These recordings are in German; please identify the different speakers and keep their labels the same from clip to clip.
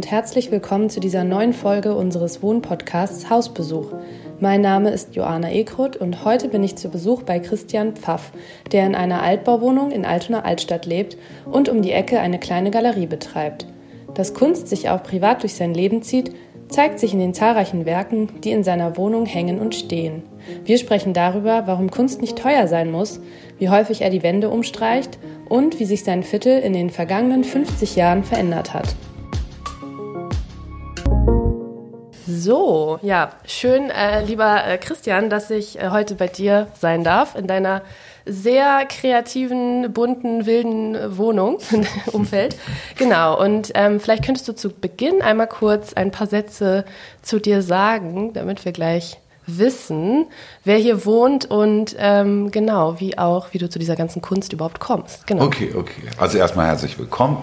Speaker 1: Und herzlich willkommen zu dieser neuen Folge unseres Wohnpodcasts Hausbesuch. Mein Name ist Joana Ekrut und heute bin ich zu Besuch bei Christian Pfaff, der in einer Altbauwohnung in Altona Altstadt lebt und um die Ecke eine kleine Galerie betreibt. Dass Kunst sich auch privat durch sein Leben zieht, zeigt sich in den zahlreichen Werken, die in seiner Wohnung hängen und stehen. Wir sprechen darüber, warum Kunst nicht teuer sein muss, wie häufig er die Wände umstreicht und wie sich sein Viertel in den vergangenen 50 Jahren verändert hat. So, ja, schön, äh, lieber äh, Christian, dass ich äh, heute bei dir sein darf, in deiner sehr kreativen, bunten, wilden Wohnung, Umfeld. Genau, und ähm, vielleicht könntest du zu Beginn einmal kurz ein paar Sätze zu dir sagen, damit wir gleich wissen, wer hier wohnt und ähm, genau, wie auch, wie du zu dieser ganzen Kunst überhaupt kommst. Genau.
Speaker 2: Okay, okay. Also erstmal herzlich willkommen.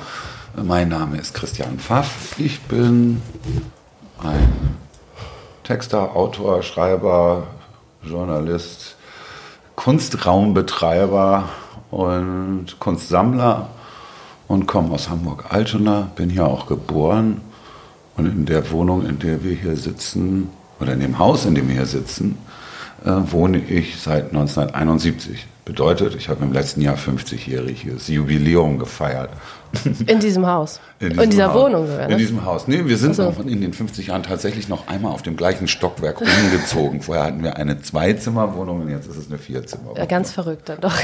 Speaker 2: Mein Name ist Christian Pfaff. Ich bin ein Texter, Autor, Schreiber, Journalist, Kunstraumbetreiber und Kunstsammler und komme aus Hamburg-Altona, bin hier auch geboren und in der Wohnung, in der wir hier sitzen, oder in dem Haus, in dem wir hier sitzen, äh, wohne ich seit 1971. Bedeutet, ich habe im letzten Jahr 50-jähriges Jubiläum gefeiert.
Speaker 1: In diesem Haus?
Speaker 2: In,
Speaker 1: in dieser
Speaker 2: Haus.
Speaker 1: Wohnung sogar?
Speaker 2: Ne? In diesem Haus. Nee, wir sind
Speaker 1: so.
Speaker 2: noch in den 50 Jahren tatsächlich noch einmal auf dem gleichen Stockwerk umgezogen. Vorher hatten wir eine Zweizimmerwohnung und jetzt ist es eine Vierzimmerwohnung.
Speaker 1: Ja, ganz verrückt dann doch.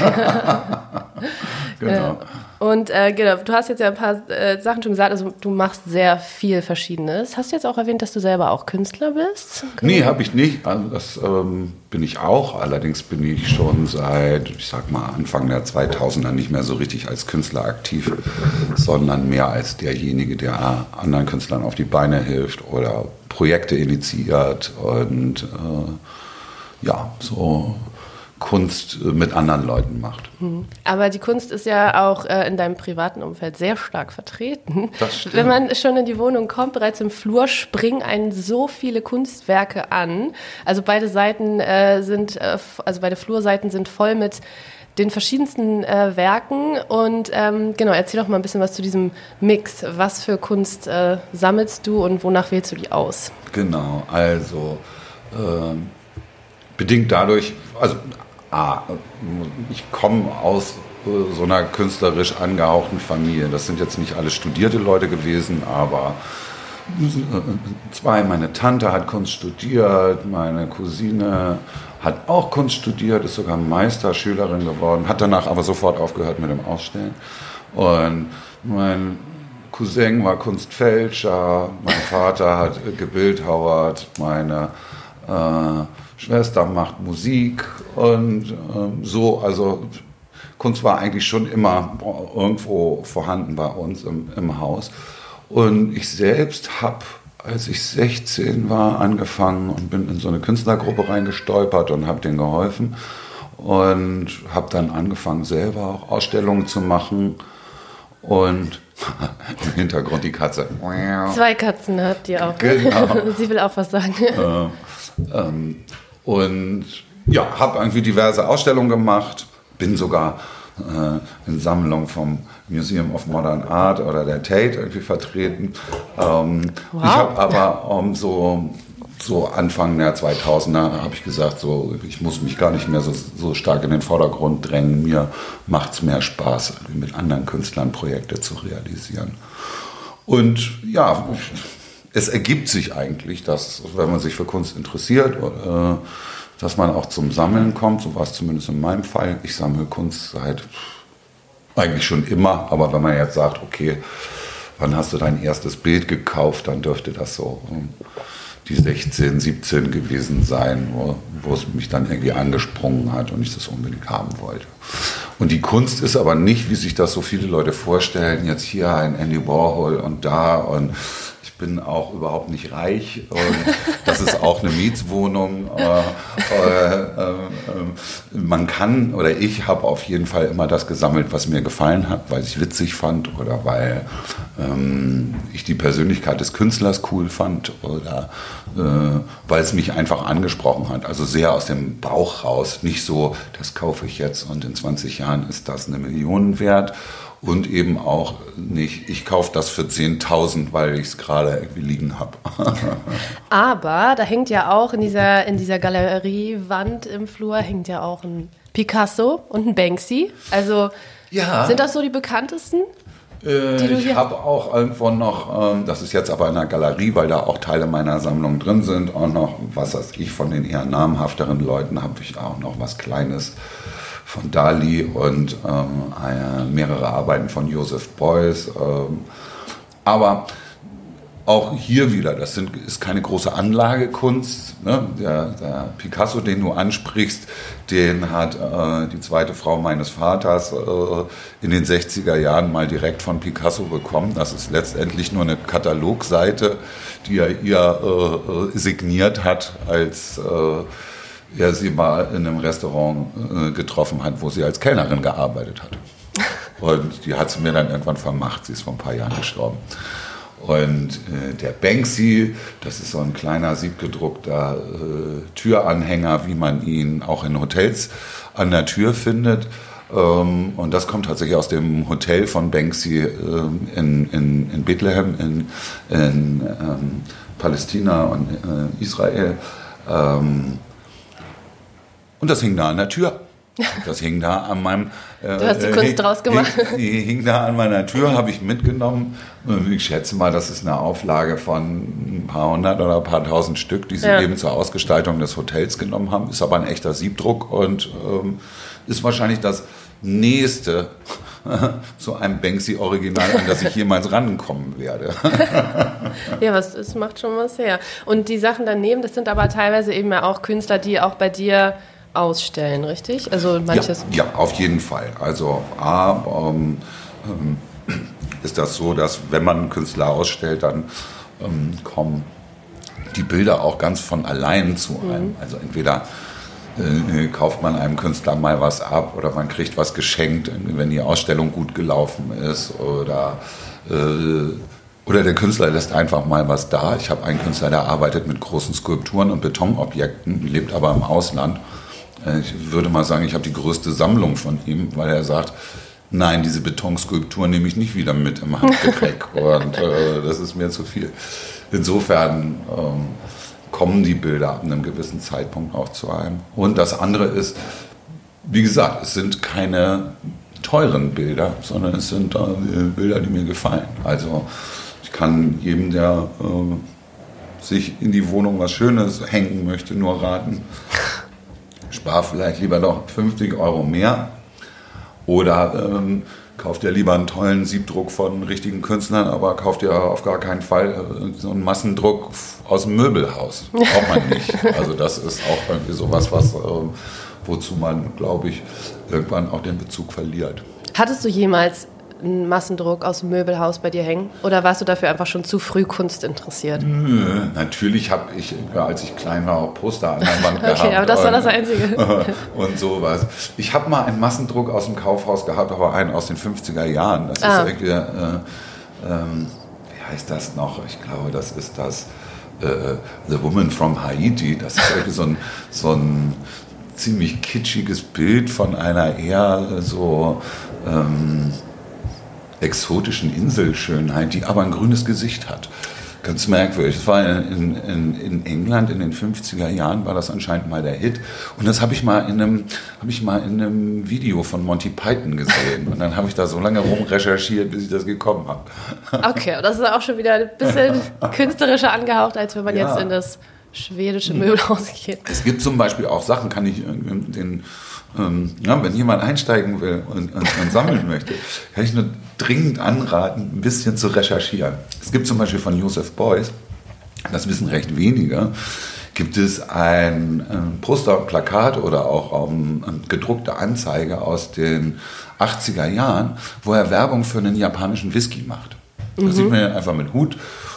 Speaker 2: genau.
Speaker 1: Und äh, genau, du hast jetzt ja ein paar äh, Sachen schon gesagt, also du machst sehr viel Verschiedenes. Hast du jetzt auch erwähnt, dass du selber auch Künstler bist?
Speaker 2: Nee, habe ich nicht. Also das ähm, bin ich auch. Allerdings bin ich schon seit, ich sag mal, Anfang der 2000er nicht mehr so richtig als Künstler aktiv, sondern mehr als derjenige, der anderen Künstlern auf die Beine hilft oder Projekte initiiert und äh, ja, so Kunst äh, mit anderen Leuten macht.
Speaker 1: Mhm. Aber die Kunst ist ja auch äh, in deinem privaten Umfeld sehr stark vertreten.
Speaker 2: Das stimmt.
Speaker 1: Wenn man schon in die Wohnung kommt, bereits im Flur springen einen so viele Kunstwerke an. Also beide Seiten äh, sind, äh, also beide Flurseiten sind voll mit den verschiedensten Werken und ähm, genau, erzähl doch mal ein bisschen was zu diesem Mix. Was für Kunst sammelst du und wonach wählst du die aus?
Speaker 2: Genau, also ähm, bedingt dadurch, also A, ich komme aus äh, so einer künstlerisch angehauchten Familie. Das sind jetzt nicht alle studierte Leute gewesen, aber zwei, meine Tante hat Kunst studiert, meine Cousine hat auch Kunst studiert, ist sogar Meisterschülerin geworden, hat danach aber sofort aufgehört mit dem Ausstellen. Und mein Cousin war Kunstfälscher, mein Vater hat gebildhauert, meine äh, Schwester macht Musik und äh, so, also Kunst war eigentlich schon immer irgendwo vorhanden bei uns im, im Haus. Und ich selbst habe, als ich 16 war, angefangen und bin in so eine Künstlergruppe reingestolpert und habe denen geholfen und habe dann angefangen, selber auch Ausstellungen zu machen und im Hintergrund die Katze.
Speaker 1: Zwei Katzen habt ihr auch.
Speaker 2: Genau.
Speaker 1: Sie will auch was sagen.
Speaker 2: Äh, ähm, und ja, habe irgendwie diverse Ausstellungen gemacht, bin sogar äh, in Sammlungen vom Museum of Modern Art oder der Tate irgendwie vertreten. Ähm,
Speaker 1: Wow.
Speaker 2: Ich habe aber um, so, so Anfang der 2000er habe ich gesagt, so, ich muss mich gar nicht mehr so, so stark in den Vordergrund drängen. Mir macht es mehr Spaß, mit anderen Künstlern Projekte zu realisieren. Und ja, es ergibt sich eigentlich, dass, wenn man sich für Kunst interessiert, äh, dass man auch zum Sammeln kommt. So war es zumindest in meinem Fall. Ich sammle Kunst seit eigentlich schon immer, aber wenn man jetzt sagt, okay, wann hast du dein erstes Bild gekauft, dann dürfte das so um die 16, 17 gewesen sein, wo, wo es mich dann irgendwie angesprungen hat und ich das unbedingt haben wollte. Und die Kunst ist aber nicht, wie sich das so viele Leute vorstellen, jetzt hier ein Andy Warhol und da und bin auch überhaupt nicht reich. Das ist auch eine Mietswohnung. Äh, äh, äh, man kann oder ich habe auf jeden Fall immer das gesammelt, was mir gefallen hat, weil ich witzig fand oder weil ähm, ich die Persönlichkeit des Künstlers cool fand oder weil es mich einfach angesprochen hat. Also sehr aus dem Bauch raus. Nicht so, das kaufe ich jetzt und in 20 Jahren ist das eine Million wert und eben auch nicht, ich kaufe das für 10.000, weil ich es gerade irgendwie liegen habe.
Speaker 1: Aber da hängt ja auch in dieser, in dieser Galeriewand im Flur hängt ja auch ein Picasso und ein Banksy. Also ja. sind das so die bekanntesten?
Speaker 2: Äh, ich habe auch irgendwo noch, ähm, das ist jetzt aber in der Galerie, weil da auch Teile meiner Sammlung drin sind, auch noch, was weiß ich, von den eher namhafteren Leuten habe ich auch noch was Kleines von Dali und ähm, mehrere Arbeiten von Joseph Beuys. Ähm, aber auch hier wieder, das sind, ist keine große Anlagekunst. Ne? Der, der, Picasso, den du ansprichst, den hat äh, die zweite Frau meines Vaters äh, in den 60er Jahren mal direkt von Picasso bekommen. Das ist letztendlich nur eine Katalogseite, die er ihr äh, signiert hat als äh, er sie mal in einem Restaurant äh, getroffen hat, wo sie als Kellnerin gearbeitet hat. Und die hat sie mir dann irgendwann vermacht. Sie ist vor ein paar Jahren gestorben. Und äh, der Banksy, das ist so ein kleiner siebgedruckter äh, Türanhänger, wie man ihn auch in Hotels an der Tür findet. Ähm, und das kommt tatsächlich aus dem Hotel von Banksy ähm, in, in, in Bethlehem, in, in ähm, Palästina und äh, Israel. Und das hing da an der Tür. Das hing da an meinem.
Speaker 1: Äh, du hast die Kunst äh, draus gemacht.
Speaker 2: Hing, hing, da an meiner Tür, habe ich mitgenommen. Ich schätze mal, das ist eine Auflage von ein paar hundert oder ein paar tausend Stück, die sie ja. eben zur Ausgestaltung des Hotels genommen haben. Ist aber ein echter Siebdruck und ähm, ist wahrscheinlich das nächste zu einem Banksy-Original, an das ich jemals rankommen werde.
Speaker 1: ja, was, es macht schon was her. Und die Sachen daneben, das sind aber teilweise eben ja auch Künstler, die auch bei dir ausstellen, richtig? Also manches.
Speaker 2: Ja, ja auf jeden Fall. Also A, ähm, ähm, ist das so, dass wenn man einen Künstler ausstellt, dann ähm, kommen die Bilder auch ganz von allein zu einem. Mhm. Also entweder äh, kauft man einem Künstler mal was ab oder man kriegt was geschenkt, wenn die Ausstellung gut gelaufen ist oder äh, oder der Künstler lässt einfach mal was da. Ich habe einen Künstler, der arbeitet mit großen Skulpturen und Betonobjekten, lebt aber im Ausland ich würde mal sagen, ich habe die größte Sammlung von ihm, weil er sagt, nein, diese Betonskulptur nehme ich nicht wieder mit im Handgepäck und äh, das ist mir zu viel. Insofern ähm, kommen die Bilder ab einem gewissen Zeitpunkt auch zu einem. Und das andere ist, wie gesagt, es sind keine teuren Bilder, sondern es sind äh, Bilder, die mir gefallen. Also ich kann jedem, der äh, sich in die Wohnung was Schönes hängen möchte, nur raten, spar vielleicht lieber noch 50 Euro mehr oder ähm, kauft dir lieber einen tollen Siebdruck von richtigen Künstlern, aber kauft dir auf gar keinen Fall äh, so einen Massendruck aus dem Möbelhaus. Braucht man nicht. Also das ist auch irgendwie sowas, was, äh, wozu man, glaube ich, irgendwann auch den Bezug verliert.
Speaker 1: Hattest du jemals einen Massendruck aus dem Möbelhaus bei dir hängen? Oder warst du dafür einfach schon zu früh Kunst interessiert?
Speaker 2: Nö, natürlich habe ich, als ich klein war, auch Poster an der Wand gehabt.
Speaker 1: Okay, aber das war das Einzige.
Speaker 2: und sowas. Ich habe mal einen Massendruck aus dem Kaufhaus gehabt, aber einen aus den 50er Jahren. Das ah. ist irgendwie, äh, ähm, wie heißt das noch? Ich glaube, das ist das äh, The Woman from Haiti. Das ist irgendwie so ein, so ein ziemlich kitschiges Bild von einer eher so... Ähm, exotischen Inselschönheit, die aber ein grünes Gesicht hat. Ganz merkwürdig. Das war in, in, in, England in den 50er Jahren war das anscheinend mal der Hit. Und das habe ich mal in einem, habe ich mal in einem Video von Monty Python gesehen. Und dann habe ich da so lange rumrecherchiert, bis ich das gekommen habe.
Speaker 1: Okay, das ist auch schon wieder ein bisschen künstlerischer angehaucht, als wenn man ja. jetzt in das schwedische Möbelhaus geht.
Speaker 2: Es gibt zum Beispiel auch Sachen, kann ich den ähm, ja, wenn jemand einsteigen will und, und, und sammeln möchte, kann ich nur dringend anraten, ein bisschen zu recherchieren. Es gibt zum Beispiel von Joseph Beuys, das wissen recht wenige, gibt es ein, ein Poster, Plakat oder auch um, eine gedruckte Anzeige aus den 80er Jahren, wo er Werbung für einen japanischen Whisky macht. Da sieht man ihn einfach mit Hut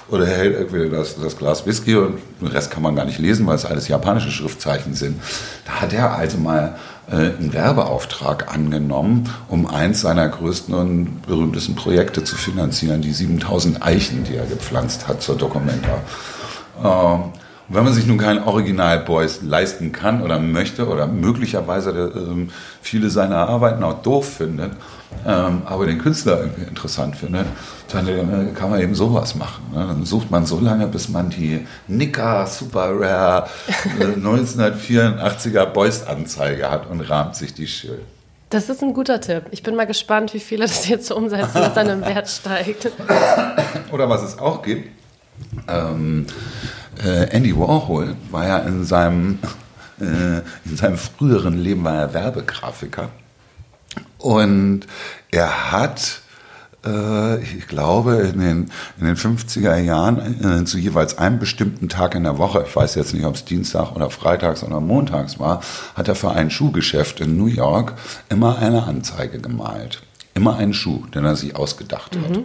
Speaker 2: oder er hält irgendwie das, das Glas Whisky und den Rest kann man gar nicht lesen, weil es alles japanische Schriftzeichen sind. Da hat er also mal äh, einen Werbeauftrag angenommen, um eins seiner größten und berühmtesten Projekte zu finanzieren, die 7000 Eichen, die er gepflanzt hat zur Dokumenta. Ähm, wenn man sich nun kein Original Boys leisten kann oder möchte oder möglicherweise äh, viele seiner Arbeiten auch doof findet, ähm, aber den Künstler irgendwie interessant findet, dann äh, kann man eben sowas machen. Ne? Dann sucht man so lange, bis man die Nika Super Rare äh, 1984er Boys-Anzeige hat und rahmt sich die schön.
Speaker 1: Das ist ein guter Tipp. Ich bin mal gespannt, wie viele das jetzt so umsetzen, dass dann im Wert steigt.
Speaker 2: Oder was es auch gibt, ähm, äh, Andy Warhol war ja in seinem, äh, in seinem früheren Leben war er Werbegrafiker. Und er hat, äh, ich glaube, in den, in den 50er Jahren äh, zu jeweils einem bestimmten Tag in der Woche, ich weiß jetzt nicht, ob es Dienstag oder Freitags oder Montags war, hat er für ein Schuhgeschäft in New York immer eine Anzeige gemalt. Immer einen Schuh, den er sich ausgedacht hat.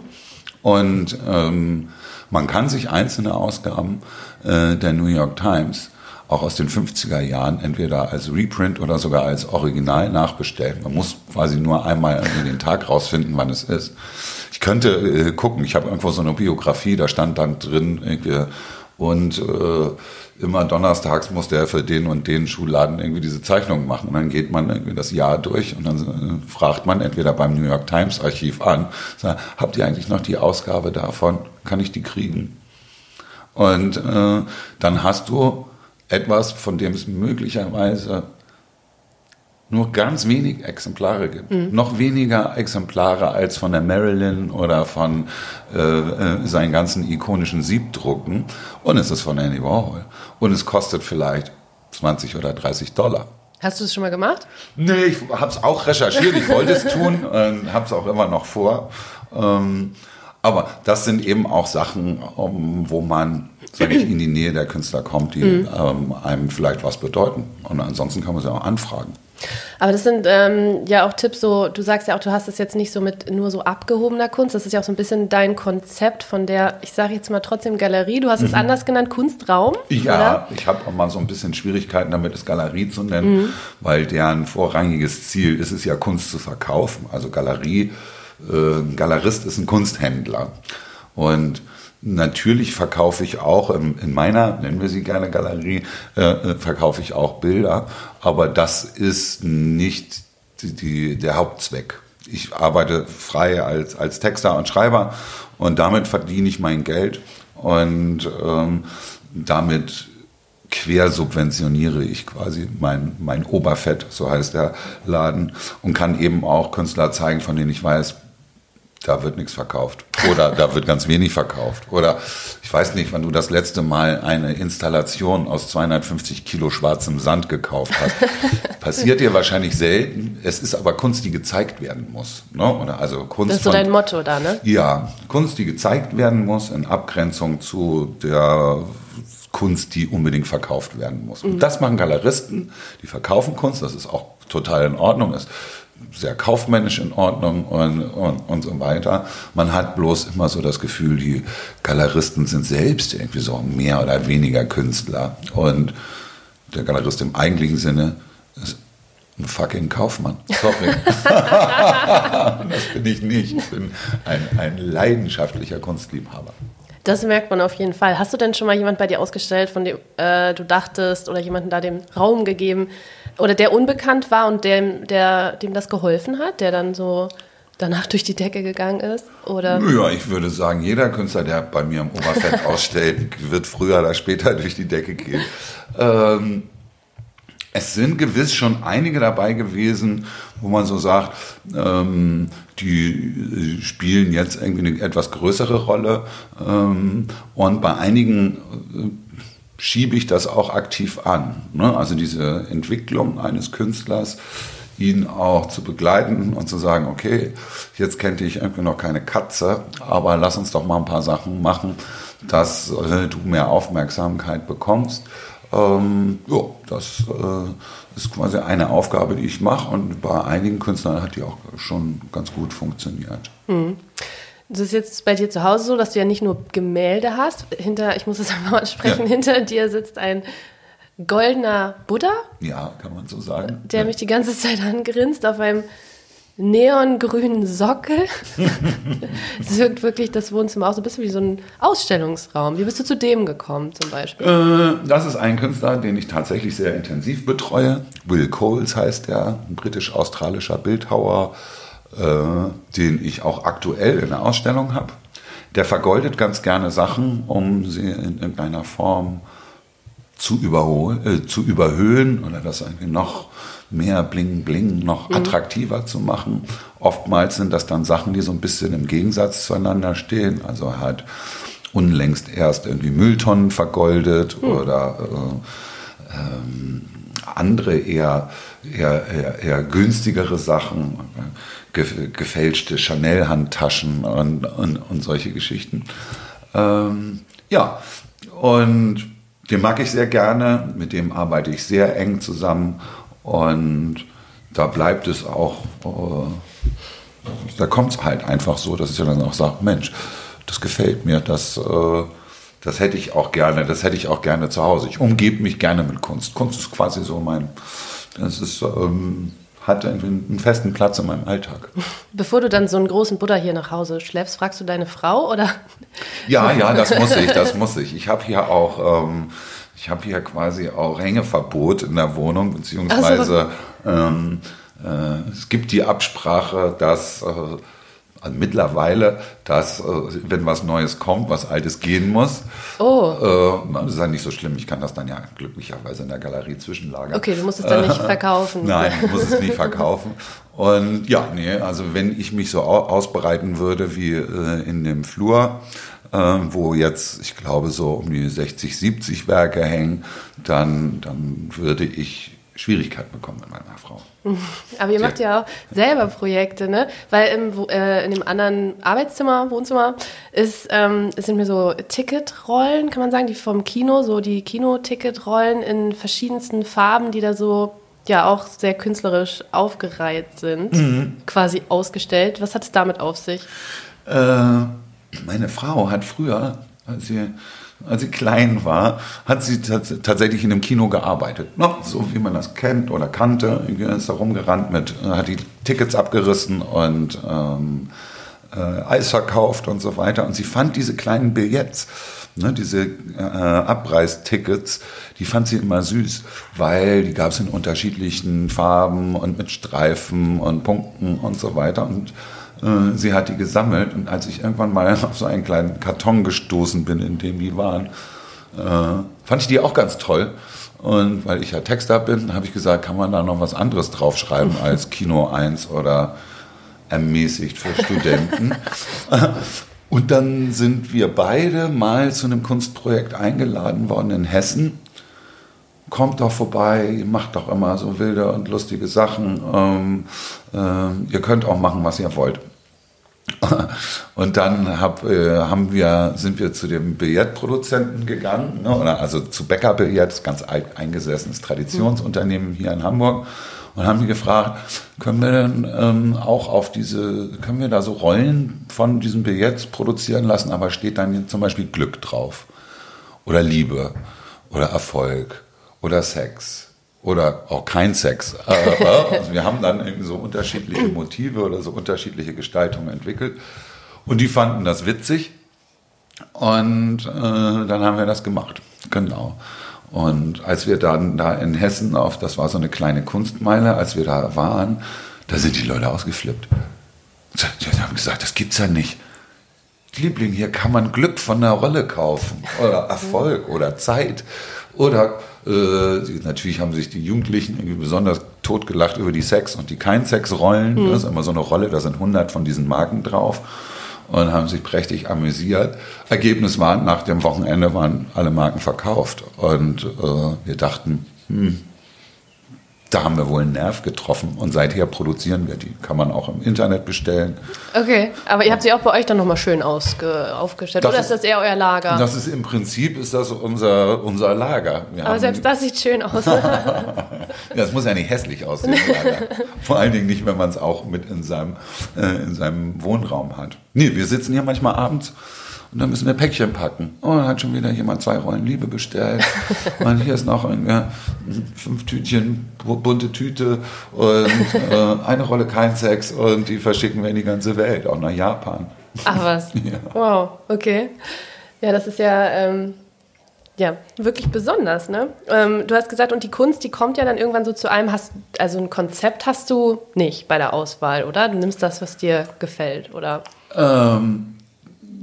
Speaker 2: Und ähm, man kann sich einzelne Ausgaben äh, der New York Times auch aus den 50er Jahren entweder als Reprint oder sogar als Original nachbestellen. Man muss quasi nur einmal in den Tag rausfinden, wann es ist. Ich könnte äh, gucken, ich habe irgendwo so eine Biografie, da stand dann drin irgendwie und äh, immer donnerstags musste er für den und den Schuhladen irgendwie diese Zeichnungen machen. Und dann geht man irgendwie das Jahr durch und dann äh, fragt man entweder beim New York Times Archiv an, sagt, habt ihr eigentlich noch die Ausgabe davon? Kann ich die kriegen? Und äh, dann hast du etwas, von dem es möglicherweise nur ganz wenig Exemplare gibt. Mhm. Noch weniger Exemplare als von der Marilyn oder von äh, äh, seinen ganzen ikonischen Siebdrucken. Und es ist von Andy Warhol. Und es kostet vielleicht 20 oder 30 Dollar.
Speaker 1: Hast du es schon mal gemacht?
Speaker 2: Nee, ich habe es auch recherchiert. Ich wollte es tun und habe es auch immer noch vor. Ähm, aber das sind eben auch Sachen, um, wo man sage ich, in die Nähe der Künstler kommt, die mhm. ähm, einem vielleicht was bedeuten. Und ansonsten kann man sie auch anfragen.
Speaker 1: Aber das sind ähm, ja auch Tipps, so, du sagst ja auch, du hast es jetzt nicht so mit nur so abgehobener Kunst. Das ist ja auch so ein bisschen dein Konzept von der, ich sage jetzt mal trotzdem Galerie. Du hast mhm. es anders genannt, Kunstraum.
Speaker 2: Ja, oder? ich habe auch mal so ein bisschen Schwierigkeiten damit, es Galerie zu nennen, mhm. weil deren vorrangiges Ziel ist es ja, Kunst zu verkaufen. Also Galerie, äh, Galerist ist ein Kunsthändler. Und Natürlich verkaufe ich auch in, in meiner, nennen wir sie gerne Galerie, äh, äh, verkaufe ich auch Bilder, aber das ist nicht die, der Hauptzweck. Ich arbeite frei als, als Texter und Schreiber und damit verdiene ich mein Geld und ähm, damit quersubventioniere ich quasi mein, mein Oberfett, so heißt der Laden, und kann eben auch Künstler zeigen, von denen ich weiß, da wird nichts verkauft. Oder da wird ganz wenig verkauft. Oder ich weiß nicht, wann du das letzte Mal eine Installation aus 250 Kilo schwarzem Sand gekauft hast. Passiert dir wahrscheinlich selten. Es ist aber Kunst, die gezeigt werden muss. Ne? Oder also Kunst
Speaker 1: das ist so von, dein Motto da, ne?
Speaker 2: Ja, Kunst, die gezeigt werden muss, in Abgrenzung zu der Kunst, die unbedingt verkauft werden muss. Und mhm. das machen Galeristen, die verkaufen Kunst, das ist auch total in Ordnung. Ist sehr kaufmännisch in Ordnung und, und, und so weiter. Man hat bloß immer so das Gefühl, die Galeristen sind selbst irgendwie so mehr oder weniger Künstler. Und der Galerist im eigentlichen Sinne ist ein fucking Kaufmann. Sorry. das bin ich nicht. Ich bin ein, ein leidenschaftlicher Kunstliebhaber.
Speaker 1: Das merkt man auf jeden Fall. Hast du denn schon mal jemand bei dir ausgestellt, von dem äh, du dachtest, oder jemanden da dem Raum gegeben, oder der unbekannt war und dem, der, dem das geholfen hat, der dann so danach durch die Decke gegangen ist? Oder?
Speaker 2: Ja, ich würde sagen, jeder Künstler, der bei mir im Oberfett ausstellt, wird früher oder später durch die Decke gehen. Ähm, es sind gewiss schon einige dabei gewesen, wo man so sagt, ähm, die spielen jetzt irgendwie eine etwas größere Rolle. Ähm, und bei einigen äh, schiebe ich das auch aktiv an. Ne? Also diese Entwicklung eines Künstlers, ihn auch zu begleiten und zu sagen, okay, jetzt kennt ich irgendwie noch keine Katze, aber lass uns doch mal ein paar Sachen machen, dass äh, du mehr Aufmerksamkeit bekommst. Ähm, ja, das äh, ist quasi eine Aufgabe, die ich mache und bei einigen Künstlern hat die auch schon ganz gut funktioniert. Mhm.
Speaker 1: Das ist jetzt bei dir zu Hause so, dass du ja nicht nur Gemälde hast. Hinter, ich muss es einmal mal sprechen, ja. hinter dir sitzt ein goldener Buddha.
Speaker 2: Ja, kann man so sagen.
Speaker 1: Der
Speaker 2: ja.
Speaker 1: mich die ganze Zeit angrinst auf einem neongrünen Sockel. Es wirkt wirklich das Wohnzimmer auch so ein bisschen wie so ein Ausstellungsraum. Wie bist du zu dem gekommen zum Beispiel?
Speaker 2: Äh, das ist ein Künstler, den ich tatsächlich sehr intensiv betreue. Will Coles heißt er, ein britisch-australischer Bildhauer, äh, den ich auch aktuell in der Ausstellung habe. Der vergoldet ganz gerne Sachen, um sie in irgendeiner Form zu, äh, zu überhöhen oder das irgendwie noch mehr Bling Bling noch mhm. attraktiver zu machen. Oftmals sind das dann Sachen, die so ein bisschen im Gegensatz zueinander stehen. Also er hat unlängst erst irgendwie Mülltonnen vergoldet mhm. oder äh, ähm, andere eher, eher, eher, eher, günstigere Sachen, ge gefälschte Chanel-Handtaschen und, und, und, solche Geschichten. Ähm, ja, und den mag ich sehr gerne, mit dem arbeite ich sehr eng zusammen und da bleibt es auch, äh, da kommt es halt einfach so, dass ich dann auch sage, Mensch, das gefällt mir, das, äh, das hätte ich auch gerne, das hätte ich auch gerne zu Hause. Ich umgebe mich gerne mit Kunst. Kunst ist quasi so mein, das ist, ähm, hat einen festen Platz in meinem Alltag.
Speaker 1: Bevor du dann so einen großen Buddha hier nach Hause schleppst, fragst du deine Frau oder?
Speaker 2: Ja, ja, das muss ich, das muss ich. Ich habe hier auch ähm, ich habe hier quasi auch Hängeverbot in der Wohnung, beziehungsweise so. ähm, äh, es gibt die Absprache, dass äh, also mittlerweile, dass äh, wenn was Neues kommt, was Altes gehen muss. Oh. Äh, das ist ja nicht so schlimm. Ich kann das dann ja glücklicherweise in der Galerie zwischenlagern.
Speaker 1: Okay, du musst es dann nicht verkaufen.
Speaker 2: Nein, ich muss es nicht verkaufen. Und ja, nee, also wenn ich mich so ausbreiten würde wie äh, in dem Flur, äh, wo jetzt, ich glaube, so um die 60, 70 Werke hängen, dann, dann würde ich Schwierigkeiten bekommen mit meiner Frau.
Speaker 1: Aber ihr macht ja auch selber Projekte, ne? Weil im, äh, in dem anderen Arbeitszimmer, Wohnzimmer, ist, ähm, sind mir so Ticketrollen, kann man sagen, die vom Kino, so die Kinoticketrollen in verschiedensten Farben, die da so ja auch sehr künstlerisch aufgereiht sind, mhm. quasi ausgestellt. Was hat es damit auf sich?
Speaker 2: Äh, meine Frau hat früher, als sie, als sie klein war, hat sie tatsächlich in einem Kino gearbeitet. No, so wie man das kennt oder kannte. Ist da rumgerannt mit, hat die Tickets abgerissen und ähm, äh, Eis verkauft und so weiter. Und sie fand diese kleinen Billets, ne, diese äh, Abreistickets, die fand sie immer süß, weil die gab es in unterschiedlichen Farben und mit Streifen und Punkten und so weiter. Und äh, sie hat die gesammelt und als ich irgendwann mal auf so einen kleinen Karton gestoßen bin, in dem die waren, äh, fand ich die auch ganz toll. Und weil ich ja Texter bin, habe ich gesagt, kann man da noch was anderes draufschreiben als Kino 1 oder ermäßigt für Studenten. Und dann sind wir beide mal zu einem Kunstprojekt eingeladen worden in Hessen. Kommt doch vorbei, macht doch immer so wilde und lustige Sachen. Ähm, äh, ihr könnt auch machen, was ihr wollt. Und dann hab, äh, haben wir, sind wir zu dem Billardproduzenten gegangen, ne, oder also zu Becker Billard, ganz alt eingesessenes Traditionsunternehmen hier in Hamburg, und haben die gefragt, können wir denn ähm, auch auf diese, können wir da so Rollen von diesen Billets produzieren lassen, aber steht dann zum Beispiel Glück drauf oder Liebe oder Erfolg oder Sex oder auch kein Sex. Äh, äh, also wir haben dann irgendwie so unterschiedliche Motive oder so unterschiedliche Gestaltungen entwickelt. Und die fanden das witzig. Und äh, dann haben wir das gemacht. Genau. Und als wir dann da in Hessen auf, das war so eine kleine Kunstmeile, als wir da waren, da sind die Leute ausgeflippt. Die haben gesagt, das gibt's ja nicht. Liebling, hier kann man Glück von der Rolle kaufen oder Erfolg oder Zeit oder natürlich haben sich die Jugendlichen irgendwie besonders totgelacht über die Sex- und die Kein-Sex-Rollen. Mhm. Das ist immer so eine Rolle, da sind 100 von diesen Marken drauf und haben sich prächtig amüsiert. Ergebnis war, nach dem Wochenende waren alle Marken verkauft und äh, wir dachten, hm, da haben wir wohl einen Nerv getroffen und seither produzieren wir die. Kann man auch im Internet bestellen.
Speaker 1: Okay, aber ihr habt sie auch bei euch dann nochmal schön ausge aufgestellt.
Speaker 2: Das
Speaker 1: Oder
Speaker 2: ist-
Speaker 1: das eher euer Lager?
Speaker 2: Das ist im Prinzip ist das unser, unser Lager. Wir
Speaker 1: aber selbst das sieht schön aus.
Speaker 2: Ja, es muss ja nicht hässlich aussehen. Vor allen Dingen nicht, wenn man es auch mit in seinem, äh, in seinem Wohnraum hat. Nee, wir sitzen hier manchmal abends und dann müssen wir Päckchen packen. Oh, dann hat schon wieder jemand zwei Rollen Liebe bestellt. Und hier ist noch ein, ja, fünf Tütchen, bu- bunte Tüte und äh, eine Rolle kein Sex und die verschicken wir in die ganze Welt, auch nach Japan.
Speaker 1: Ach was.
Speaker 2: Ja.
Speaker 1: Wow, okay. Ja, das ist ja, ähm, ja wirklich besonders, ne? Ähm, du hast gesagt, und die Kunst, die kommt ja dann irgendwann so zu einem, hast, also ein Konzept hast du nicht bei der Auswahl, oder? Du nimmst das, was dir gefällt, oder?
Speaker 2: Ähm,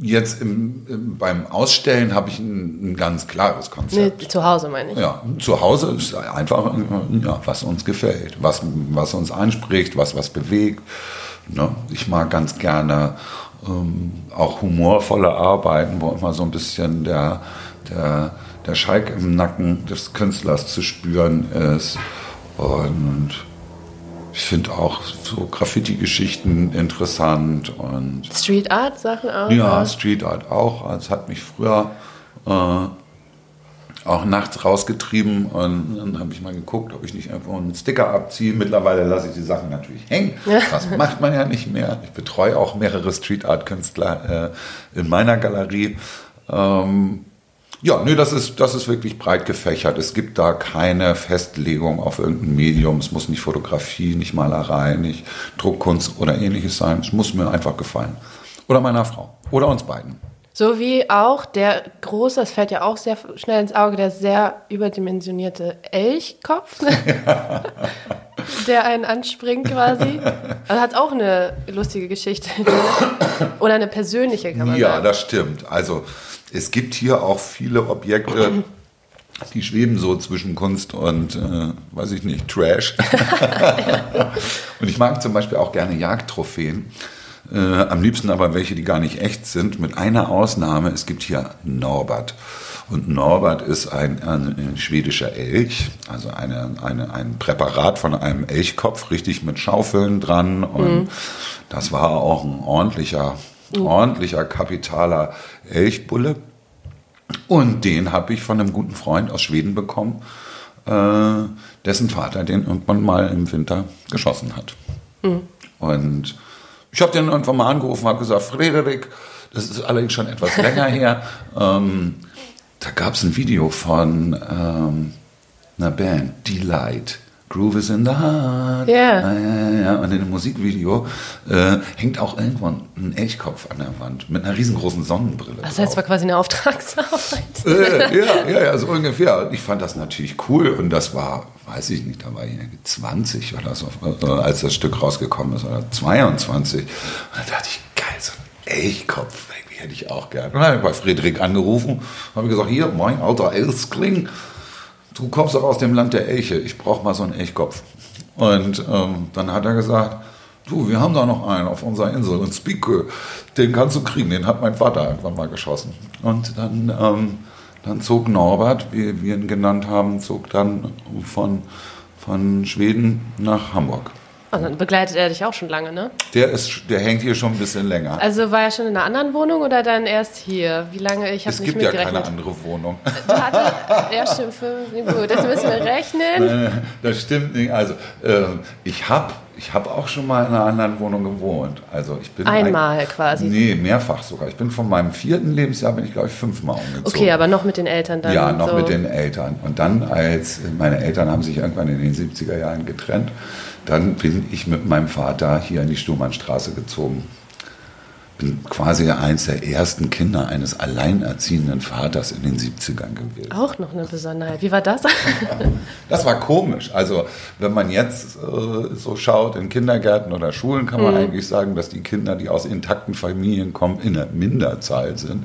Speaker 2: jetzt im, im, beim Ausstellen habe ich ein, ein ganz klares
Speaker 1: Nee,
Speaker 2: Konzept.
Speaker 1: zu Hause meine ich.
Speaker 2: Ja, zu Hause ist einfach, ja, was uns gefällt, was, was uns anspricht, was was bewegt. Ne? Ich mag ganz gerne ähm, auch humorvolle Arbeiten, wo immer so ein bisschen der, der, der Schalk im Nacken des Künstlers zu spüren ist. Und ich finde auch so Graffiti-Geschichten interessant und
Speaker 1: Street Art Sachen auch?
Speaker 2: ja, Street Art auch. Das hat mich früher äh, auch nachts rausgetrieben und dann habe ich mal geguckt, ob ich nicht einfach einen Sticker abziehe. Mittlerweile lasse ich die Sachen natürlich hängen. Das macht man ja nicht mehr. Ich betreue auch mehrere Street Art Künstler äh, in meiner Galerie. Ähm, ja, nö, das ist, das ist wirklich breit gefächert. Es gibt da keine Festlegung auf irgendein Medium. Es muss nicht Fotografie, nicht Malerei, nicht Druckkunst oder ähnliches sein. Es muss mir einfach gefallen. Oder meiner Frau. Oder uns beiden.
Speaker 1: So wie auch der große, das fällt ja auch sehr schnell ins Auge, der sehr überdimensionierte Elchkopf, der einen anspringt quasi. Also hat auch eine lustige Geschichte. Oder eine persönliche, kann man
Speaker 2: Ja,
Speaker 1: sagen.
Speaker 2: das stimmt. Also es gibt hier auch viele Objekte, die schweben so zwischen Kunst und, äh, weiß ich nicht, Trash. und ich mag zum Beispiel auch gerne Jagdtrophäen. Äh, am liebsten aber welche, die gar nicht echt sind. Mit einer Ausnahme, es gibt hier Norbert. Und Norbert ist ein, ein, schwedischer Elch, also eine, eine, ein Präparat von einem Elchkopf, richtig mit Schaufeln dran. Und das war auch ein ordentlicher, ordentlicher, kapitaler Elchbulle. Und den habe ich von einem guten Freund aus Schweden bekommen, äh, dessen Vater den irgendwann mal im Winter geschossen hat. Und ich habe den irgendwann mal angerufen, habe gesagt, Frederik, das ist allerdings schon etwas länger her. Ähm, da gab es ein Video von ähm, einer Band, Delight. Groove is in the heart.
Speaker 1: Ja.
Speaker 2: Ja, ja, ja. Und in dem Musikvideo äh, hängt auch irgendwann ein Elchkopf an der Wand mit einer riesengroßen Sonnenbrille.
Speaker 1: Das heißt, es war quasi eine Auftragsarbeit.
Speaker 2: Äh, ja, ja, ja, so ungefähr. Und ich fand das natürlich cool und das war, weiß ich nicht, da war ich 20 oder so, äh, als das Stück rausgekommen ist, oder 22. Und dann dachte ich, geil, so ein Elchkopf, hätte ich auch gerne. Und dann habe ich bei Friedrich angerufen, habe gesagt, hier, mein alter Elskling, du kommst doch aus dem Land der Elche, ich brauche mal so einen Elchkopf. Und ähm, dann hat er gesagt, du, wir haben da noch einen auf unserer Insel, in Spikö, den kannst du kriegen, den hat mein Vater irgendwann mal geschossen. Und dann, ähm, dann zog Norbert, wie wir ihn genannt haben, zog dann von, von Schweden nach Hamburg.
Speaker 1: Und dann begleitet er dich auch schon lange, ne?
Speaker 2: Der, ist, der hängt hier schon ein bisschen länger.
Speaker 1: Also war er schon in einer anderen Wohnung oder dann erst hier? Wie lange? Ich habe
Speaker 2: es
Speaker 1: nicht
Speaker 2: gibt ja keine
Speaker 1: mitgerechnet.
Speaker 2: andere Wohnung.
Speaker 1: Du hattest, ja, stimmt, gut, das müssen wir rechnen.
Speaker 2: Äh, Das stimmt nicht. Also ähm, ich habe ich hab auch schon mal in einer anderen Wohnung gewohnt. Also ich bin
Speaker 1: Einmal
Speaker 2: ein-
Speaker 1: quasi.
Speaker 2: Nee, mehrfach sogar. Ich bin von meinem vierten Lebensjahr bin ich glaube ich fünfmal umgezogen.
Speaker 1: Okay, aber noch mit den Eltern dann.
Speaker 2: ja, noch
Speaker 1: so.
Speaker 2: mit den Eltern. Und dann, als meine Eltern haben sich irgendwann in den 70er Jahren getrennt, dann bin ich mit meinem Vater hier in die Stumannstraße gezogen. Bin quasi eins der ersten Kinder eines alleinerziehenden Vaters in den 70ern gewesen.
Speaker 1: Auch noch eine Besonderheit. Wie war das?
Speaker 2: Das war komisch. Also wenn man jetzt äh, so schaut in Kindergärten oder Schulen, kann man eigentlich sagen, dass die Kinder, die aus intakten Familien kommen, in der Minderzahl sind.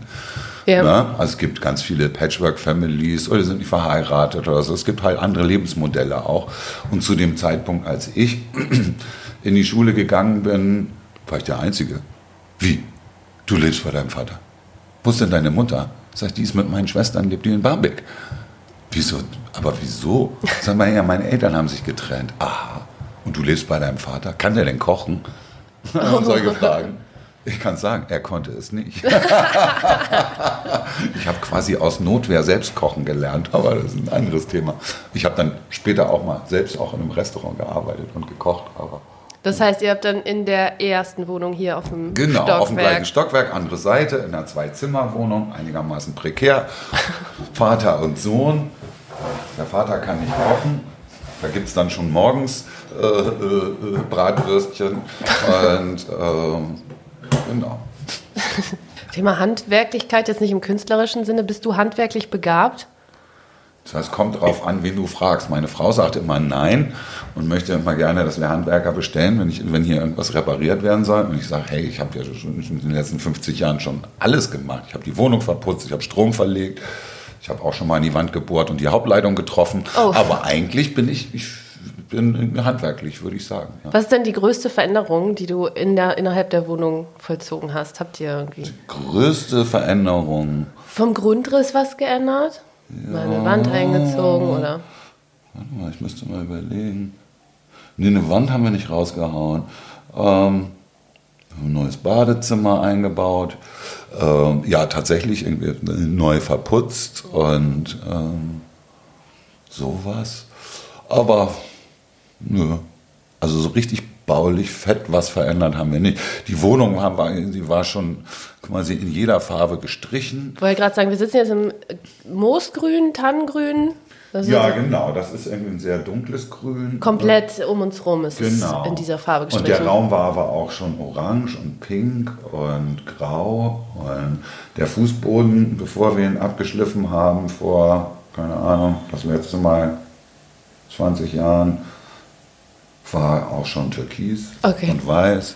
Speaker 1: Ja.
Speaker 2: Ja, also es gibt ganz viele Patchwork-Families oder sind nicht verheiratet oder so. Es gibt halt andere Lebensmodelle auch. Und zu dem Zeitpunkt, als ich in die Schule gegangen bin, war ich der Einzige. Wie? Du lebst bei deinem Vater. Wo ist denn deine Mutter? Sag ich, die ist mit meinen Schwestern, lebt die in Barmbek. Wieso? Aber wieso? Sag mal, ja, meine Eltern haben sich getrennt. Aha. Und du lebst bei deinem Vater? Kann der denn kochen? Solche Fragen. Ich kann sagen, er konnte es nicht. ich habe quasi aus Notwehr selbst kochen gelernt, aber das ist ein anderes Thema. Ich habe dann später auch mal selbst auch in einem Restaurant gearbeitet und gekocht, aber
Speaker 1: das heißt, ihr habt dann in der ersten Wohnung hier auf dem
Speaker 2: genau,
Speaker 1: Stockwerk.
Speaker 2: auf dem gleichen Stockwerk, andere Seite, in einer Zwei-Zimmer-Wohnung, einigermaßen prekär. Vater und Sohn. Der Vater kann nicht kochen. Da gibt es dann schon morgens äh, äh, Bratwürstchen. Und äh, genau.
Speaker 1: Thema Handwerklichkeit, jetzt nicht im künstlerischen Sinne. Bist du handwerklich begabt?
Speaker 2: Das heißt, kommt darauf an, wen du fragst. Meine Frau sagt immer nein und möchte immer gerne, dass wir Handwerker bestellen, wenn, ich, wenn hier irgendwas repariert werden soll. Und ich sage, hey, ich habe ja schon in den letzten 50 Jahren schon alles gemacht. Ich habe die Wohnung verputzt, ich habe Strom verlegt, ich habe auch schon mal in die Wand gebohrt und die Hauptleitung getroffen. Oh. Aber eigentlich bin ich, ich bin handwerklich, würde ich sagen.
Speaker 1: Ja. Was ist denn die größte Veränderung, die du in der, innerhalb der Wohnung vollzogen hast? Habt ihr irgendwie? Die
Speaker 2: größte Veränderung.
Speaker 1: Vom Grundriss was geändert? Ja. Mal eine Wand eingezogen oder?
Speaker 2: Warte mal, ich müsste mal überlegen. Nee, eine Wand haben wir nicht rausgehauen. Ähm, ein neues Badezimmer eingebaut. Ähm, ja, tatsächlich irgendwie neu verputzt und ähm, sowas. Aber nö. Also so richtig baulich fett was verändert haben wir nicht. Die Wohnung haben wir, die war schon quasi in jeder Farbe gestrichen.
Speaker 1: Ich wollte gerade sagen, wir sitzen jetzt im Moosgrün, Tannengrün.
Speaker 2: ja, genau. Das ist irgendwie ein sehr dunkles Grün.
Speaker 1: Komplett um uns rum ist genau. es in dieser Farbe
Speaker 2: gestrichen. Und der Raum war aber auch schon orange und pink und grau. Und der Fußboden, bevor wir ihn abgeschliffen haben, vor, keine Ahnung, das letzte Mal 20 Jahren, war auch schon türkis okay. und weiß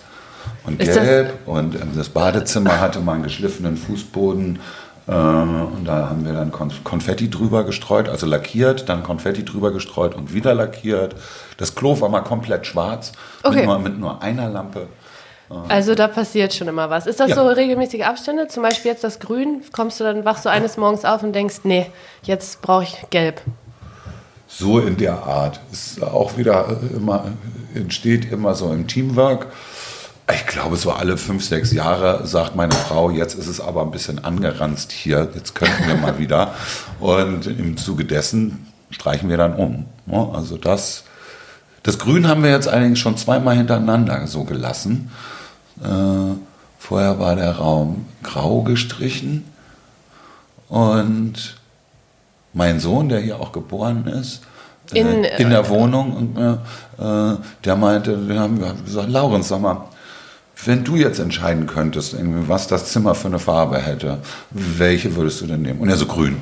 Speaker 2: und Ist gelb. Und ähm, das Badezimmer hatte mal einen geschliffenen Fußboden. Äh, und da haben wir dann Konfetti drüber gestreut, also lackiert, dann Konfetti drüber gestreut und wieder lackiert. Das Klo war mal komplett schwarz, okay. mit, nur, mit nur einer Lampe.
Speaker 1: Äh. Also da passiert schon immer was. Ist das ja. so regelmäßige Abstände? Zum Beispiel jetzt das Grün, kommst du dann, wachst du eines Morgens auf und denkst, nee, jetzt brauche ich Gelb
Speaker 2: so in der Art. Ist auch wieder immer, entsteht immer so im Teamwork. Ich glaube, so alle fünf, sechs Jahre sagt meine Frau, jetzt ist es aber ein bisschen angeranzt hier, jetzt könnten wir mal wieder. Und im Zuge dessen streichen wir dann um. Also das, das Grün haben wir jetzt allerdings schon zweimal hintereinander so gelassen. Äh, vorher war der Raum grau gestrichen und mein Sohn, der hier auch geboren ist, äh, in, äh, in der äh, Wohnung, und, äh, der meinte, wir haben gesagt, Laurens, sag mal, wenn du jetzt entscheiden könntest, was das Zimmer für eine Farbe hätte, welche würdest du denn nehmen? Und er so grün.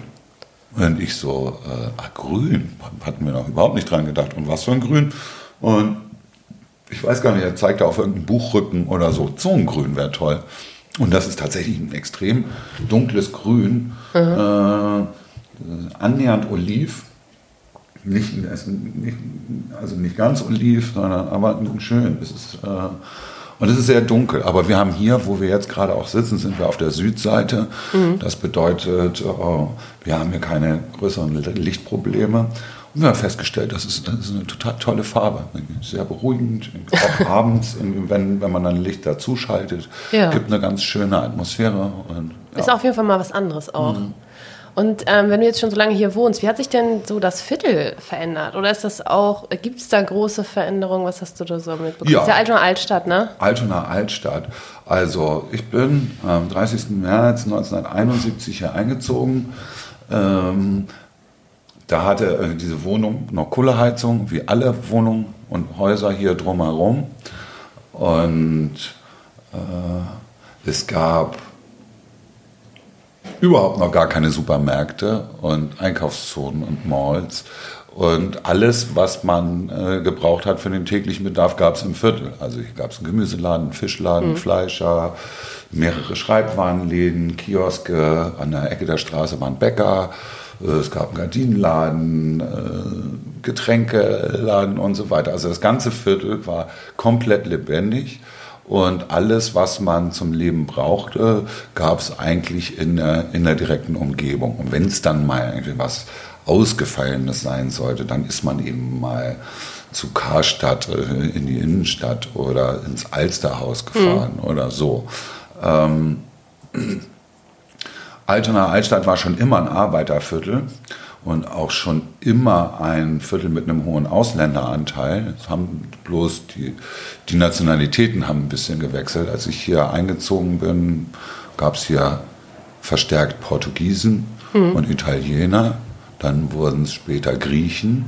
Speaker 2: Und ich so, äh, ah, grün, hatten wir noch überhaupt nicht dran gedacht. Und was für ein Grün? Und ich weiß gar nicht, er zeigte auf irgendeinen Buchrücken oder so, Zonengrün wäre toll. Und das ist tatsächlich ein extrem dunkles Grün. Mhm. Äh, äh, annähernd oliv. Nicht, nicht, also nicht ganz oliv, sondern aber schön. Es ist, äh, und es ist sehr dunkel. Aber wir haben hier, wo wir jetzt gerade auch sitzen, sind wir auf der Südseite. Mhm. Das bedeutet, oh, wir haben hier keine größeren Lichtprobleme. Und wir haben festgestellt, das ist, das ist eine total tolle Farbe. Sehr beruhigend. Auch abends, wenn, wenn man dann Licht dazuschaltet, ja. gibt eine ganz schöne Atmosphäre. Und,
Speaker 1: ja. Ist auf jeden Fall mal was anderes auch. Mhm. Und ähm, wenn du jetzt schon so lange hier wohnst, wie hat sich denn so das Viertel verändert? Oder ist das auch, gibt es da große Veränderungen? Was hast du da so mitbekommen? Ja. Das ist ja Altona Altstadt, ne?
Speaker 2: Altona Altstadt. Also ich bin am 30. März 1971 hier eingezogen. Ähm, da hatte äh, diese Wohnung noch Kohleheizung, wie alle Wohnungen und Häuser hier drumherum. Und äh, es gab überhaupt noch gar keine Supermärkte und Einkaufszonen und Malls. Und alles, was man äh, gebraucht hat für den täglichen Bedarf, gab es im Viertel. Also hier gab es einen Gemüseladen, einen Fischladen, mhm. Fleischer, mehrere Schreibwarenläden, Kioske, an der Ecke der Straße war ein Bäcker, äh, es gab einen Gardinenladen, äh, Getränkeladen und so weiter. Also das ganze Viertel war komplett lebendig. Und alles, was man zum Leben brauchte, gab es eigentlich in der, in der direkten Umgebung. Und wenn es dann mal irgendwie was Ausgefallenes sein sollte, dann ist man eben mal zu Karstadt äh, in die Innenstadt oder ins Alsterhaus gefahren mhm. oder so. Ähm, Altona Altstadt war schon immer ein Arbeiterviertel und auch schon immer ein Viertel mit einem hohen Ausländeranteil. Es haben bloß die, die Nationalitäten haben ein bisschen gewechselt. Als ich hier eingezogen bin, gab es hier verstärkt Portugiesen mhm. und Italiener. Dann wurden es später Griechen.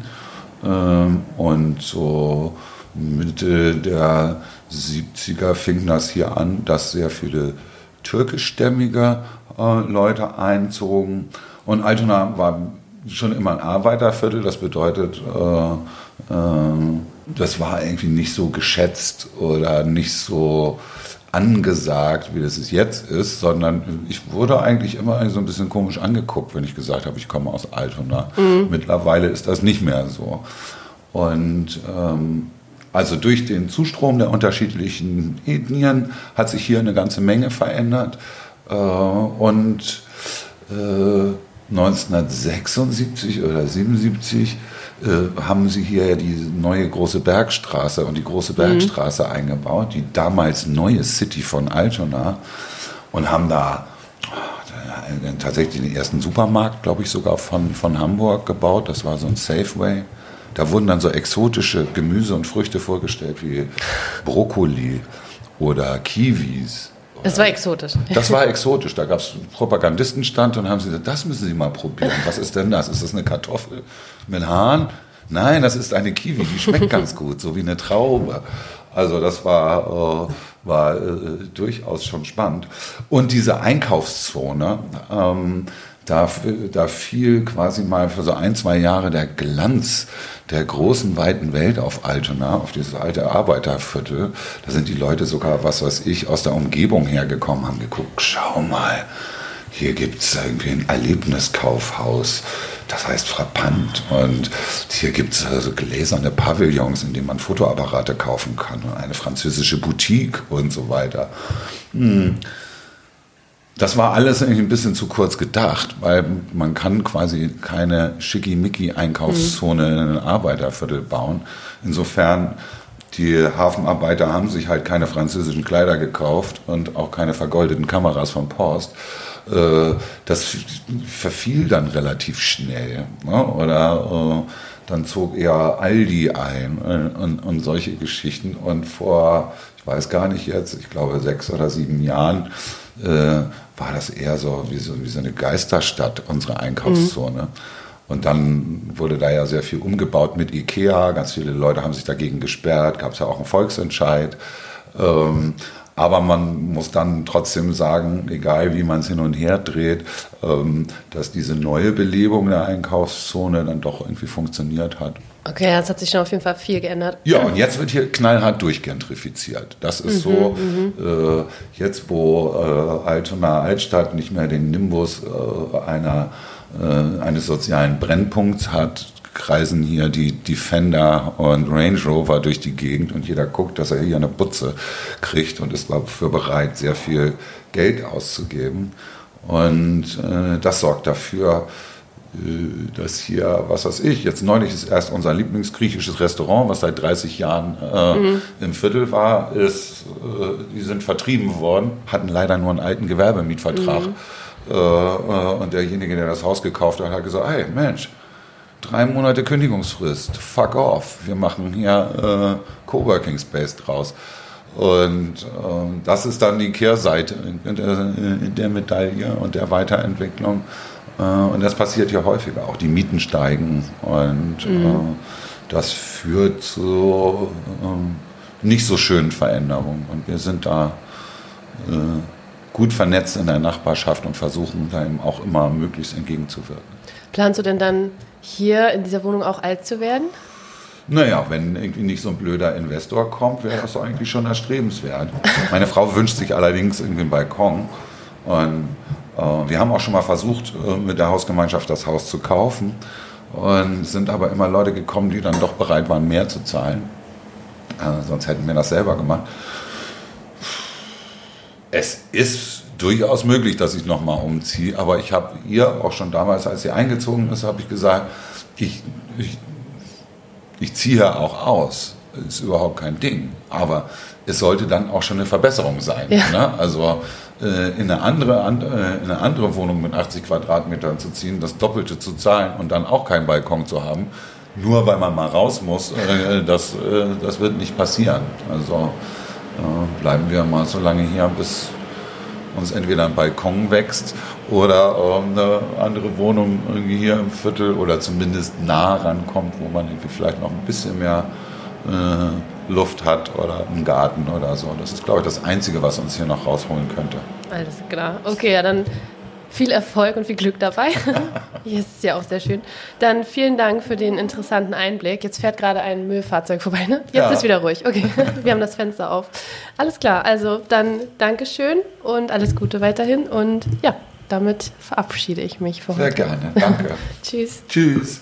Speaker 2: Ähm, und so Mitte der 70er fing das hier an, dass sehr viele türkischstämmige äh, Leute einzogen. Und Altona war schon immer ein Arbeiterviertel. Das bedeutet, äh, äh, das war irgendwie nicht so geschätzt oder nicht so angesagt, wie das es jetzt ist, sondern ich wurde eigentlich immer so ein bisschen komisch angeguckt, wenn ich gesagt habe, ich komme aus Altona. Mhm. Mittlerweile ist das nicht mehr so. Und ähm, also durch den Zustrom der unterschiedlichen Ethnien hat sich hier eine ganze Menge verändert. Äh, und äh, 1976 oder 77 äh, haben sie hier ja die neue große Bergstraße und die große mhm. Bergstraße mhm. eingebaut, die damals neue City von Altona und haben da äh, tatsächlich den ersten Supermarkt, glaube ich, sogar von, von Hamburg gebaut. Das war so ein Safeway. Da wurden dann so exotische Gemüse und Früchte vorgestellt wie Brokkoli oder Kiwis
Speaker 1: das war exotisch.
Speaker 2: Das war exotisch. Da gab es Propagandistenstand und haben sie gesagt, das müssen Sie mal probieren. Was ist denn das? Ist das eine Kartoffel mit Haaren? Nein, das ist eine Kiwi, die schmeckt ganz gut, so wie eine Traube. Also das war, äh, war äh, durchaus schon spannend. Und diese Einkaufszone, ähm, da, da fiel quasi mal für so ein, zwei Jahre der Glanz der großen, weiten Welt auf Altona, auf dieses alte Arbeiterviertel. Da sind die Leute sogar, was weiß ich, aus der Umgebung hergekommen, haben geguckt, schau mal, hier gibt es irgendwie ein Erlebniskaufhaus, das heißt Frappant. Und hier gibt es also gläserne Pavillons, in denen man Fotoapparate kaufen kann und eine französische Boutique und so weiter. Hm. Das war alles irgendwie ein bisschen zu kurz gedacht, weil man kann quasi keine Schickimicki-Einkaufszone mhm. in einem Arbeiterviertel bauen. Insofern, die Hafenarbeiter haben sich halt keine französischen Kleider gekauft und auch keine vergoldeten Kameras von Post. Äh, das verfiel dann relativ schnell. Ne? Oder äh, dann zog eher Aldi ein äh, und, und solche Geschichten. Und vor, ich weiß gar nicht jetzt, ich glaube sechs oder sieben Jahren, äh, war das eher so wie, so wie so eine Geisterstadt, unsere Einkaufszone. Mhm. Und dann wurde da ja sehr viel umgebaut mit Ikea. Ganz viele Leute haben sich dagegen gesperrt. Gab es ja auch einen Volksentscheid. Ähm, aber man muss dann trotzdem sagen, egal wie man es hin und her dreht, ähm, dass diese neue Belebung der Einkaufszone dann doch irgendwie funktioniert hat.
Speaker 1: Okay, es hat sich schon auf jeden Fall viel geändert.
Speaker 2: Ja, und jetzt wird hier knallhart durchgentrifiziert. Das ist mhm, so, mhm. äh, jetzt wo äh, Altona Altstadt nicht mehr den Nimbus äh, einer, äh, eines sozialen Brennpunkts hat, kreisen hier die Defender und Range Rover durch die Gegend und jeder guckt, dass er hier eine Butze kriegt und ist dafür bereit, sehr viel Geld auszugeben. Und äh, das sorgt dafür, äh, dass hier, was weiß ich, jetzt neulich ist erst unser Lieblingsgriechisches Restaurant, was seit 30 Jahren äh, mhm. im Viertel war, ist, äh, die sind vertrieben worden, hatten leider nur einen alten Gewerbemietvertrag. Mhm. Äh, äh, und derjenige, der das Haus gekauft hat, hat gesagt, hey Mensch, drei Monate Kündigungsfrist, fuck off, wir machen hier äh, Coworking Space draus. Und äh, das ist dann die Kehrseite in der, in der Medaille und der Weiterentwicklung. Äh, und das passiert ja häufiger. Auch die Mieten steigen und mhm. Äh, das führt zu ähm, nicht so schönen Veränderungen. Und wir sind da äh, gut vernetzt in der Nachbarschaft und versuchen da eben auch immer möglichst entgegenzuwirken.
Speaker 1: Planst du denn dann hier in dieser Wohnung auch alt zu werden?
Speaker 2: Naja, wenn irgendwie nicht so ein blöder Investor kommt, wäre das eigentlich schon erstrebenswert. Meine Frau wünscht sich allerdings irgendwie einen Balkon. Und äh, wir haben auch schon mal versucht, äh, mit der Hausgemeinschaft das Haus zu kaufen und sind aber immer Leute gekommen, die dann doch bereit waren, mehr zu zahlen. Äh, sonst hätten wir das selber gemacht. Es ist durchaus möglich, dass ich nochmal umziehe. Aber ich habe ihr auch schon damals, als sie eingezogen ist, habe ich gesagt, ich, ich, ich ziehe auch aus. Ist überhaupt kein Ding. Aber es sollte dann auch schon eine Verbesserung sein. Ja. Ne? Also äh, in, eine andere, an, äh, in eine andere Wohnung mit 80 Quadratmetern zu ziehen, das Doppelte zu zahlen und dann auch keinen Balkon zu haben, nur weil man mal raus muss, äh, das, äh, das wird nicht passieren. Also äh, bleiben wir mal so lange hier, bis uns entweder ein Balkon wächst oder äh, eine andere Wohnung irgendwie hier im Viertel oder zumindest nah rankommt, wo man irgendwie vielleicht noch ein bisschen mehr äh, Luft hat oder einen Garten oder so. Das ist, glaube ich, das Einzige, was uns hier noch rausholen könnte.
Speaker 1: Alles klar. Okay, ja, dann viel Erfolg und viel Glück dabei. Hier ist es ja auch sehr schön. Dann vielen Dank für den interessanten Einblick. Jetzt fährt gerade ein Müllfahrzeug vorbei, ne? Jetzt ja. ist wieder ruhig. Okay, wir haben das Fenster auf. Alles klar, also dann Dankeschön und alles Gute weiterhin. Und ja, damit verabschiede ich mich
Speaker 2: für heute. Sehr gerne, danke.
Speaker 1: Tschüss.
Speaker 2: Tschüss.